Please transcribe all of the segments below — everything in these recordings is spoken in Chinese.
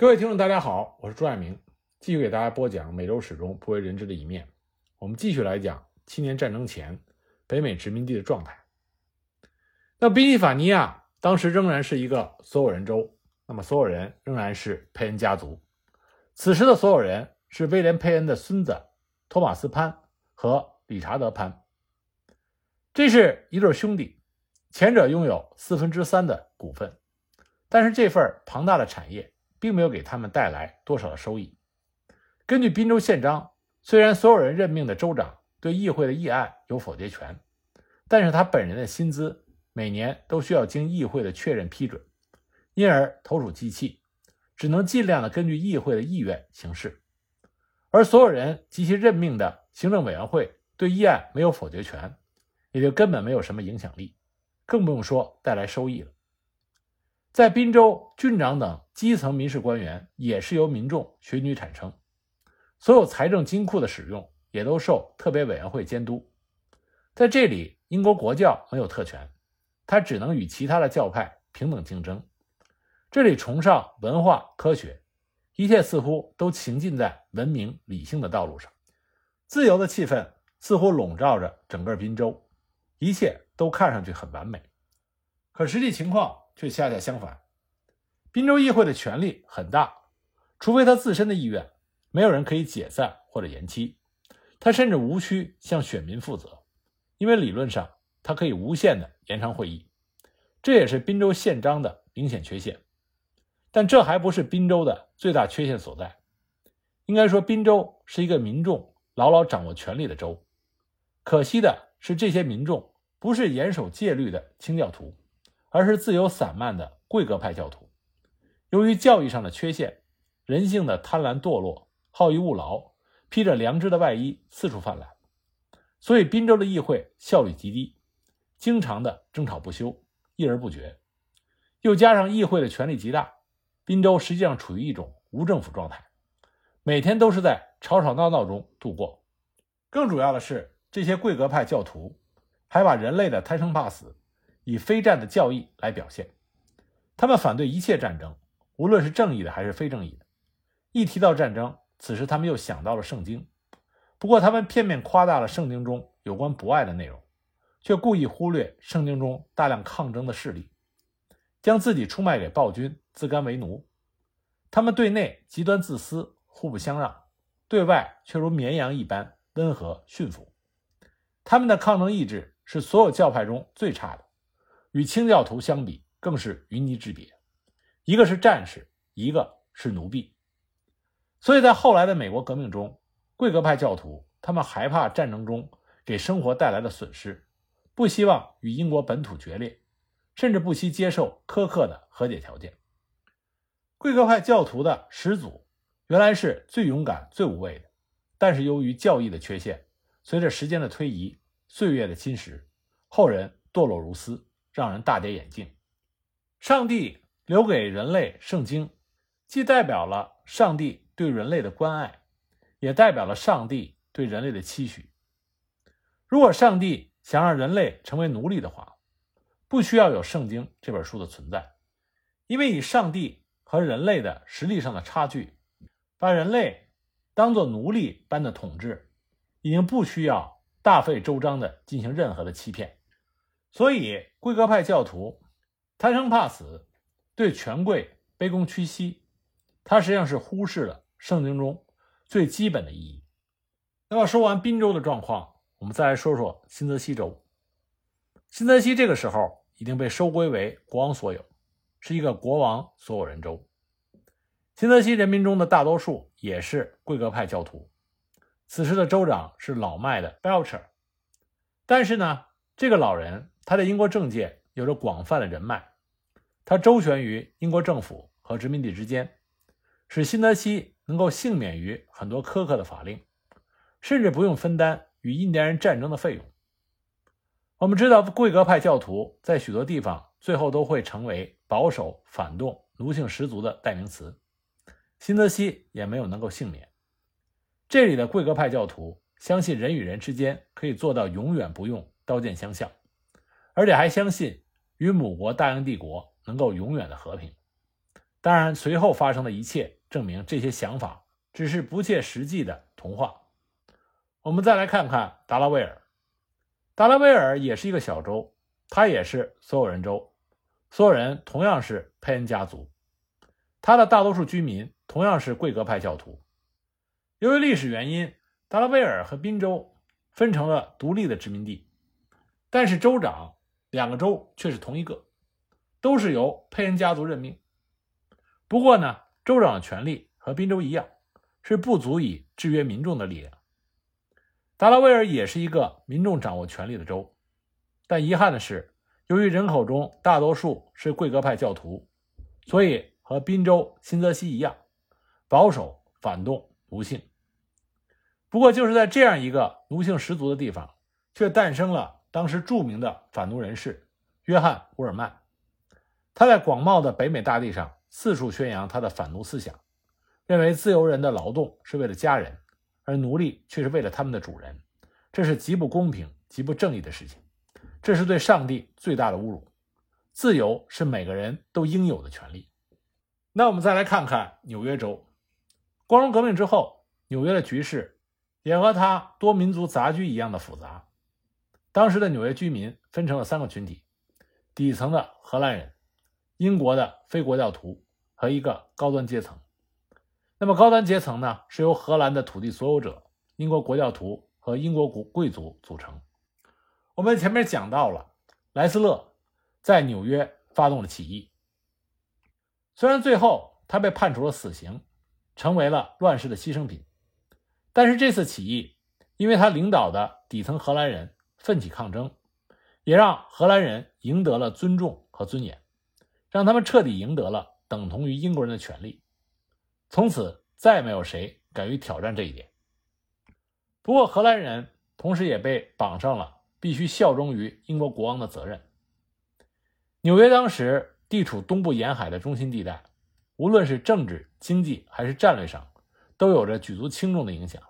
各位听众，大家好，我是朱爱明，继续给大家播讲美洲史中不为人知的一面。我们继续来讲七年战争前北美殖民地的状态。那宾夕法尼亚当时仍然是一个所有人州，那么所有人仍然是佩恩家族。此时的所有人是威廉·佩恩的孙子托马斯·潘和理查德·潘，这是一对兄弟，前者拥有四分之三的股份，但是这份庞大的产业。并没有给他们带来多少的收益。根据宾州宪章，虽然所有人任命的州长对议会的议案有否决权，但是他本人的薪资每年都需要经议会的确认批准，因而投鼠忌器，只能尽量的根据议会的意愿行事。而所有人及其任命的行政委员会对议案没有否决权，也就根本没有什么影响力，更不用说带来收益了。在滨州，郡长等基层民事官员也是由民众选举产生，所有财政金库的使用也都受特别委员会监督。在这里，英国国教没有特权，它只能与其他的教派平等竞争。这里崇尚文化科学，一切似乎都行进在文明理性的道路上，自由的气氛似乎笼罩着整个滨州，一切都看上去很完美。可实际情况。却恰恰相反，滨州议会的权力很大，除非他自身的意愿，没有人可以解散或者延期。他甚至无需向选民负责，因为理论上他可以无限的延长会议。这也是滨州宪章的明显缺陷。但这还不是滨州的最大缺陷所在。应该说，滨州是一个民众牢牢掌握权力的州。可惜的是，这些民众不是严守戒律的清教徒。而是自由散漫的贵格派教徒，由于教义上的缺陷，人性的贪婪堕落，好逸恶劳，披着良知的外衣四处泛滥，所以滨州的议会效率极低，经常的争吵不休，议而不决。又加上议会的权力极大，滨州实际上处于一种无政府状态，每天都是在吵吵闹闹中度过。更主要的是，这些贵格派教徒还把人类的贪生怕死。以非战的教义来表现，他们反对一切战争，无论是正义的还是非正义的。一提到战争，此时他们又想到了圣经。不过，他们片面夸大了圣经中有关博爱的内容，却故意忽略圣经中大量抗争的事例，将自己出卖给暴君，自甘为奴。他们对内极端自私，互不相让；对外却如绵羊一般温和驯服。他们的抗争意志是所有教派中最差的。与清教徒相比，更是云泥之别。一个是战士，一个是奴婢。所以在后来的美国革命中，贵格派教徒他们害怕战争中给生活带来的损失，不希望与英国本土决裂，甚至不惜接受苛刻的和解条件。贵格派教徒的始祖原来是最勇敢、最无畏的，但是由于教义的缺陷，随着时间的推移、岁月的侵蚀，后人堕落如斯。让人大跌眼镜。上帝留给人类圣经，既代表了上帝对人类的关爱，也代表了上帝对人类的期许。如果上帝想让人类成为奴隶的话，不需要有圣经这本书的存在，因为以上帝和人类的实力上的差距，把人类当做奴隶般的统治，已经不需要大费周章的进行任何的欺骗。所以，贵格派教徒贪生怕死，对权贵卑躬屈膝，他实际上是忽视了圣经中最基本的意义。那么，说完滨州的状况，我们再来说说新泽西州。新泽西这个时候已经被收归为国王所有，是一个国王所有人州。新泽西人民中的大多数也是贵格派教徒。此时的州长是老迈的 Belcher，但是呢，这个老人。他在英国政界有着广泛的人脉，他周旋于英国政府和殖民地之间，使新泽西能够幸免于很多苛刻的法令，甚至不用分担与印第安人战争的费用。我们知道，贵格派教徒在许多地方最后都会成为保守、反动、奴性十足的代名词，新泽西也没有能够幸免。这里的贵格派教徒相信人与人之间可以做到永远不用刀剑相向。而且还相信与母国大英帝国能够永远的和平，当然，随后发生的一切证明这些想法只是不切实际的童话。我们再来看看达拉维尔，达拉维尔也是一个小州，它也是所有人州，所有人同样是佩恩家族，它的大多数居民同样是贵格派教徒。由于历史原因，达拉维尔和宾州分成了独立的殖民地，但是州长两个州却是同一个，都是由佩恩家族任命。不过呢，州长的权力和宾州一样，是不足以制约民众的力量。达拉维尔也是一个民众掌握权力的州，但遗憾的是，由于人口中大多数是贵格派教徒，所以和宾州新泽西一样，保守、反动、奴性。不过，就是在这样一个奴性十足的地方，却诞生了当时著名的反奴人士约翰·乌尔曼。他在广袤的北美大地上四处宣扬他的反奴思想，认为自由人的劳动是为了家人。而奴隶却是为了他们的主人，这是极不公平、极不正义的事情，这是对上帝最大的侮辱。自由是每个人都应有的权利。那我们再来看看纽约州，光荣革命之后，纽约的局势也和它多民族杂居一样的复杂。当时的纽约居民分成了三个群体：底层的荷兰人、英国的非国教徒和一个高端阶层。那么高端阶层呢，是由荷兰的土地所有者、英国国教徒和英国国贵族组成。我们前面讲到了，莱斯勒在纽约发动了起义。虽然最后他被判处了死刑，成为了乱世的牺牲品，但是这次起义，因为他领导的底层荷兰人奋起抗争，也让荷兰人赢得了尊重和尊严，让他们彻底赢得了等同于英国人的权利。从此再没有谁敢于挑战这一点。不过，荷兰人同时也被绑上了必须效忠于英国国王的责任。纽约当时地处东部沿海的中心地带，无论是政治、经济还是战略上，都有着举足轻重的影响。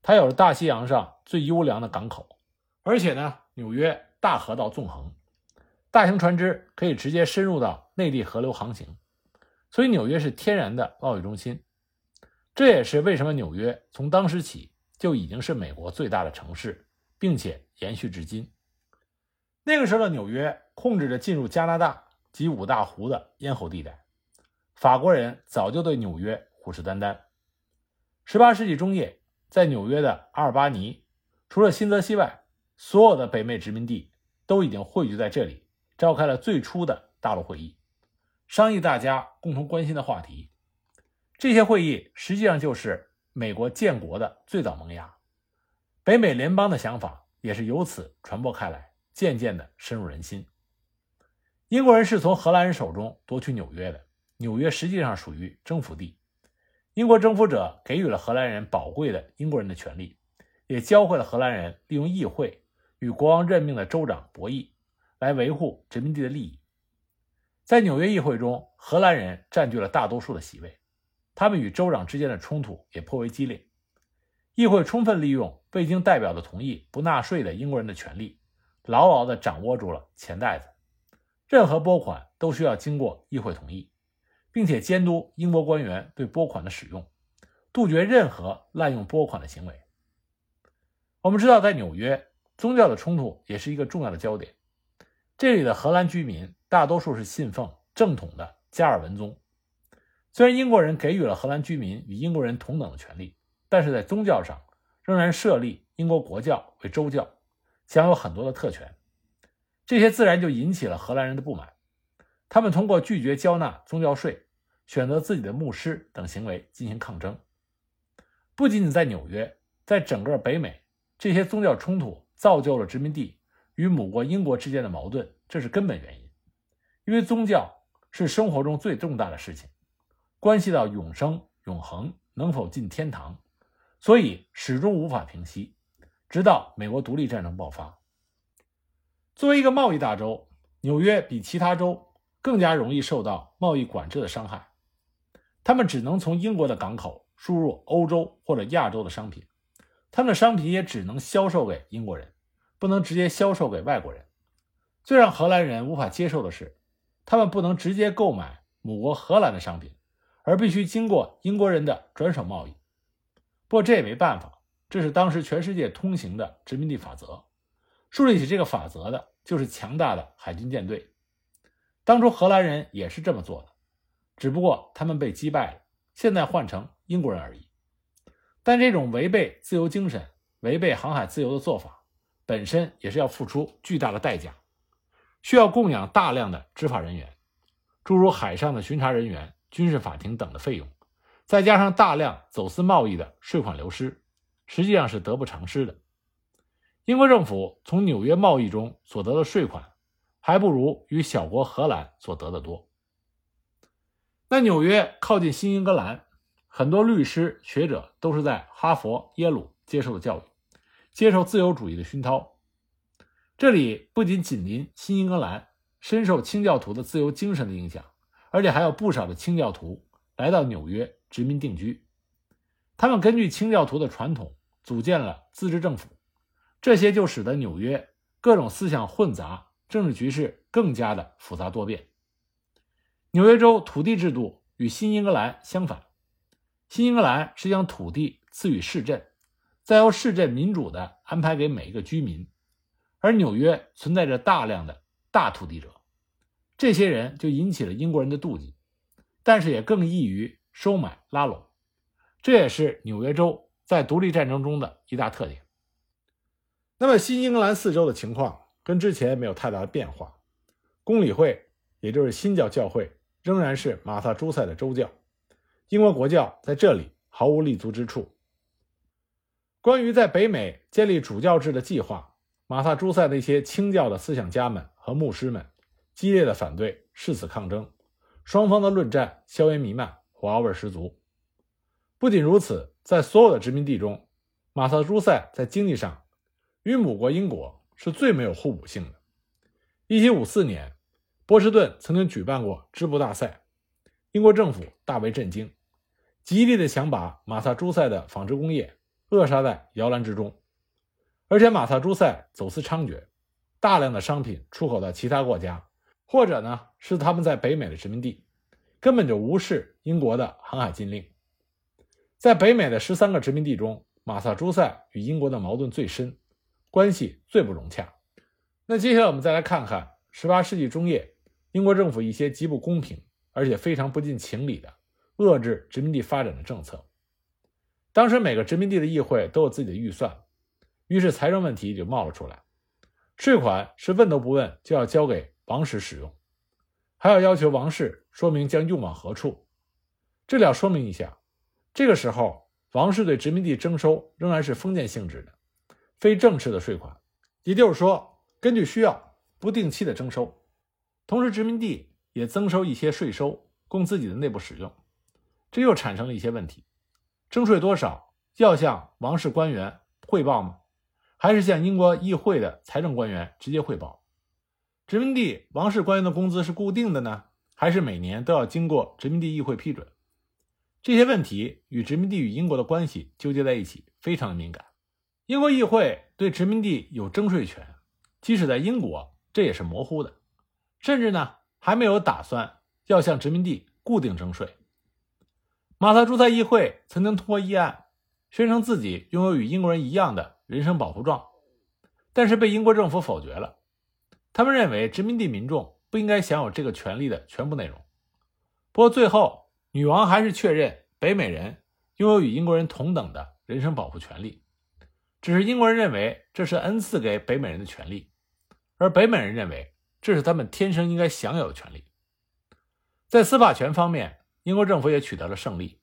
它有着大西洋上最优良的港口，而且呢，纽约大河道纵横，大型船只可以直接深入到内地河流航行。所以，纽约是天然的贸易中心，这也是为什么纽约从当时起就已经是美国最大的城市，并且延续至今。那个时候的纽约控制着进入加拿大及五大湖的咽喉地带，法国人早就对纽约虎视眈眈。18世纪中叶，在纽约的阿尔巴尼，除了新泽西外，所有的北美殖民地都已经汇聚在这里，召开了最初的大陆会议。商议大家共同关心的话题，这些会议实际上就是美国建国的最早萌芽。北美联邦的想法也是由此传播开来，渐渐的深入人心。英国人是从荷兰人手中夺取纽约的，纽约实际上属于征服地。英国征服者给予了荷兰人宝贵的英国人的权利，也教会了荷兰人利用议会与国王任命的州长博弈，来维护殖民地的利益。在纽约议会中，荷兰人占据了大多数的席位，他们与州长之间的冲突也颇为激烈。议会充分利用未经代表的同意不纳税的英国人的权利，牢牢地掌握住了钱袋子。任何拨款都需要经过议会同意，并且监督英国官员对拨款的使用，杜绝任何滥用拨款的行为。我们知道，在纽约，宗教的冲突也是一个重要的焦点。这里的荷兰居民。大多数是信奉正统的加尔文宗。虽然英国人给予了荷兰居民与英国人同等的权利，但是在宗教上仍然设立英国国教为州教，享有很多的特权。这些自然就引起了荷兰人的不满。他们通过拒绝交纳宗教税、选择自己的牧师等行为进行抗争。不仅仅在纽约，在整个北美，这些宗教冲突造就了殖民地与母国英国之间的矛盾，这是根本原因。因为宗教是生活中最重大的事情，关系到永生、永恒能否进天堂，所以始终无法平息，直到美国独立战争爆发。作为一个贸易大州，纽约比其他州更加容易受到贸易管制的伤害。他们只能从英国的港口输入欧洲或者亚洲的商品，他们的商品也只能销售给英国人，不能直接销售给外国人。最让荷兰人无法接受的是。他们不能直接购买母国荷兰的商品，而必须经过英国人的转手贸易。不过这也没办法，这是当时全世界通行的殖民地法则。树立起这个法则的就是强大的海军舰队。当初荷兰人也是这么做的，只不过他们被击败了，现在换成英国人而已。但这种违背自由精神、违背航海自由的做法，本身也是要付出巨大的代价，需要供养大量的执法人员，诸如海上的巡查人员、军事法庭等的费用。再加上大量走私贸易的税款流失，实际上是得不偿失的。英国政府从纽约贸易中所得的税款，还不如与小国荷兰所得的多。那纽约靠近新英格兰，很多律师学者都是在哈佛、耶鲁接受的教育，接受自由主义的熏陶。这里不仅紧邻新英格兰，深受清教徒的自由精神的影响，而且还有不少的清教徒来到纽约。殖民定居，他们根据清教徒的传统组建了自治政府，这些就使得纽约各种思想混杂，政治局势更加的复杂多变。纽约州土地制度与新英格兰相反，新英格兰是将土地赐予市镇，再由市镇民主的安排给每一个居民，而纽约存在着大量的大土地者，这些人就引起了英国人的妒忌，但是也更易于。收买拉拢，这也是纽约州在独立战争中的一大特点。那么，新英格兰四州的情况跟之前没有太大的变化。公理会，也就是新教教会，仍然是马萨诸塞的州教。英国国教在这里毫无立足之处。关于在北美建立主教制的计划，马萨诸塞那些清教的思想家们和牧师们激烈的反对，誓死抗争，双方的论战硝烟弥漫。火药味十足。不仅如此，在所有的殖民地中，马萨诸塞在经济上与母国英国是最没有互补性的。1754年，波士顿曾经举办过织布大赛，英国政府大为震惊，极力的想把马萨诸塞的纺织工业扼杀在摇篮之中。而且马萨诸塞走私猖獗，大量的商品出口到其他国家，或者呢是他们在北美的殖民地。根本就无视英国的航海禁令。在北美的十三个殖民地中，马萨诸塞与英国的矛盾最深，关系最不融洽。那接下来我们再来看看十八世纪中叶英国政府一些极不公平而且非常不近情理的遏制殖民地发展的政策。当时每个殖民地的议会都有自己的预算，于是财政问题就冒了出来。税款是问都不问就要交给王室使用。还要要求王室说明将用往何处，这里要说明一下，这个时候王室对殖民地征收仍然是封建性质的，非正式的税款，也就是说根据需要不定期的征收，同时殖民地也增收一些税收供自己的内部使用，这又产生了一些问题：征税多少要向王室官员汇报吗？还是向英国议会的财政官员直接汇报？殖民地王室官员的工资是固定的呢，还是每年都要经过殖民地议会批准？这些问题与殖民地与英国的关系纠结在一起，非常的敏感。英国议会对殖民地有征税权，即使在英国，这也是模糊的，甚至呢还没有打算要向殖民地固定征税。马萨诸塞议会曾经通过议案，宣称自己拥有与英国人一样的人身保护状，但是被英国政府否决了。他们认为殖民地民众不应该享有这个权利的全部内容。不过最后，女王还是确认北美人拥有与英国人同等的人身保护权利，只是英国人认为这是恩赐给北美人的权利，而北美人认为这是他们天生应该享有的权利。在司法权方面，英国政府也取得了胜利。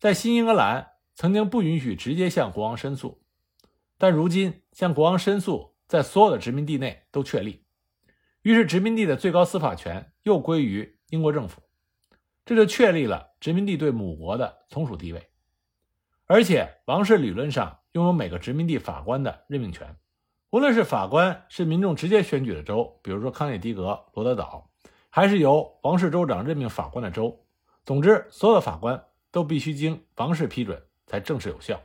在新英格兰曾经不允许直接向国王申诉，但如今向国王申诉在所有的殖民地内都确立。于是，殖民地的最高司法权又归于英国政府，这就确立了殖民地对母国的从属地位。而且，王室理论上拥有每个殖民地法官的任命权，无论是法官是民众直接选举的州，比如说康涅狄格、罗德岛，还是由王室州长任命法官的州，总之，所有的法官都必须经王室批准才正式有效。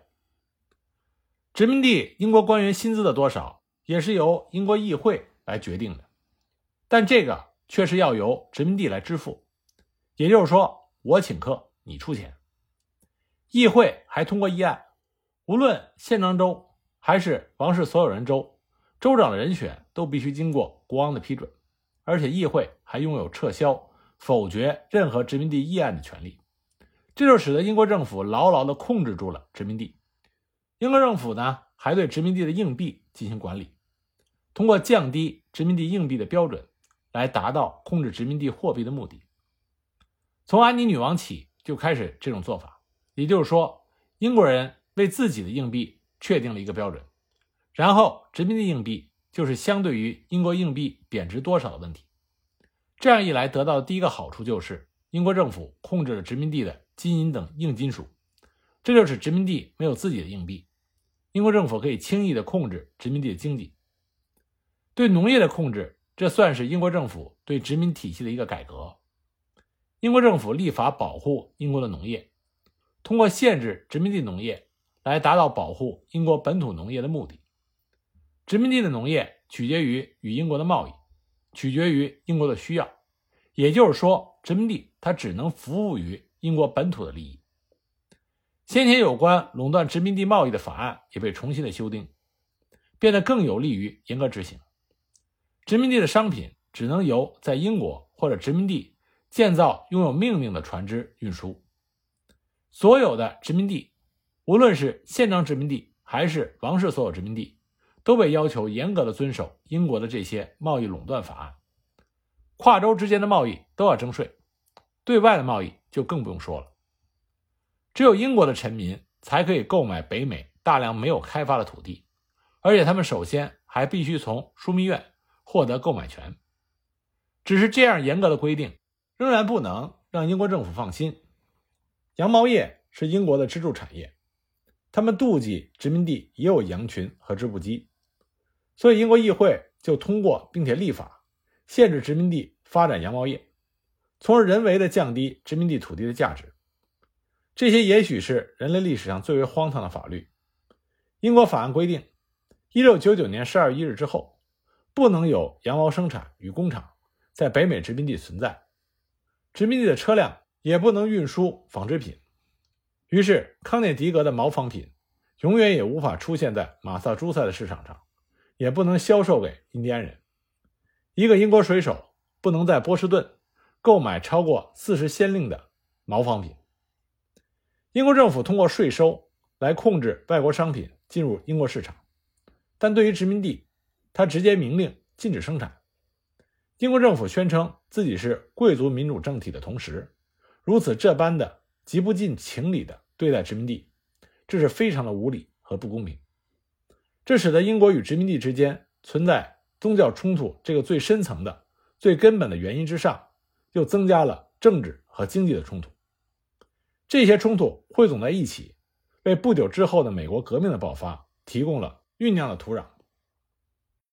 殖民地英国官员薪资的多少，也是由英国议会来决定的。但这个却是要由殖民地来支付，也就是说，我请客，你出钱。议会还通过议案，无论宪章州还是王室所有人州，州长的人选都必须经过国王的批准，而且议会还拥有撤销、否决任何殖民地议案的权利。这就使得英国政府牢牢地控制住了殖民地。英国政府呢，还对殖民地的硬币进行管理，通过降低殖民地硬币的标准，来达到控制殖民地货币的目的。从安妮女王起就开始这种做法，也就是说，英国人为自己的硬币确定了一个标准，然后殖民地硬币就是相对于英国硬币贬值多少的问题。这样一来，得到的第一个好处就是英国政府控制了殖民地的金银等硬金属，这就使殖民地没有自己的硬币。英国政府可以轻易地控制殖民地的经济，对农业的控制，这算是英国政府对殖民体系的一个改革。英国政府立法保护英国的农业，通过限制殖民地农业来达到保护英国本土农业的目的。殖民地的农业取决于与英国的贸易，取决于英国的需要，也就是说，殖民地它只能服务于英国本土的利益。先前有关垄断殖民地贸易的法案也被重新的修订，变得更有利于严格执行。殖民地的商品只能由在英国或者殖民地建造、拥有命令的船只运输。所有的殖民地，无论是宪章殖民地还是王室所有殖民地，都被要求严格的遵守英国的这些贸易垄断法案。跨州之间的贸易都要征税，对外的贸易就更不用说了。只有英国的臣民才可以购买北美大量没有开发的土地，而且他们首先还必须从枢密院获得购买权。只是这样严格的规定，仍然不能让英国政府放心。羊毛业是英国的支柱产业，他们妒忌殖民地也有羊群和织布机，所以英国议会就通过并且立法限制殖民地发展羊毛业，从而人为的降低殖民地土地的价值。这些也许是人类历史上最为荒唐的法律。英国法案规定，1699年12月1日之后，不能有羊毛生产与工厂在北美殖民地存在，殖民地的车辆也不能运输纺织品。于是，康涅狄格的毛纺品永远也无法出现在马萨诸塞的市场上，也不能销售给印第安人。一个英国水手不能在波士顿购买超过40先令的毛纺品。英国政府通过税收来控制外国商品进入英国市场，但对于殖民地，他直接明令禁止生产。英国政府宣称自己是贵族民主政体的同时，如此这般的极不近情理的对待殖民地，这是非常的无理和不公平。这使得英国与殖民地之间存在宗教冲突这个最深层的、最根本的原因之上，又增加了政治和经济的冲突。这些冲突汇总在一起，为不久之后的美国革命的爆发提供了酝酿的土壤。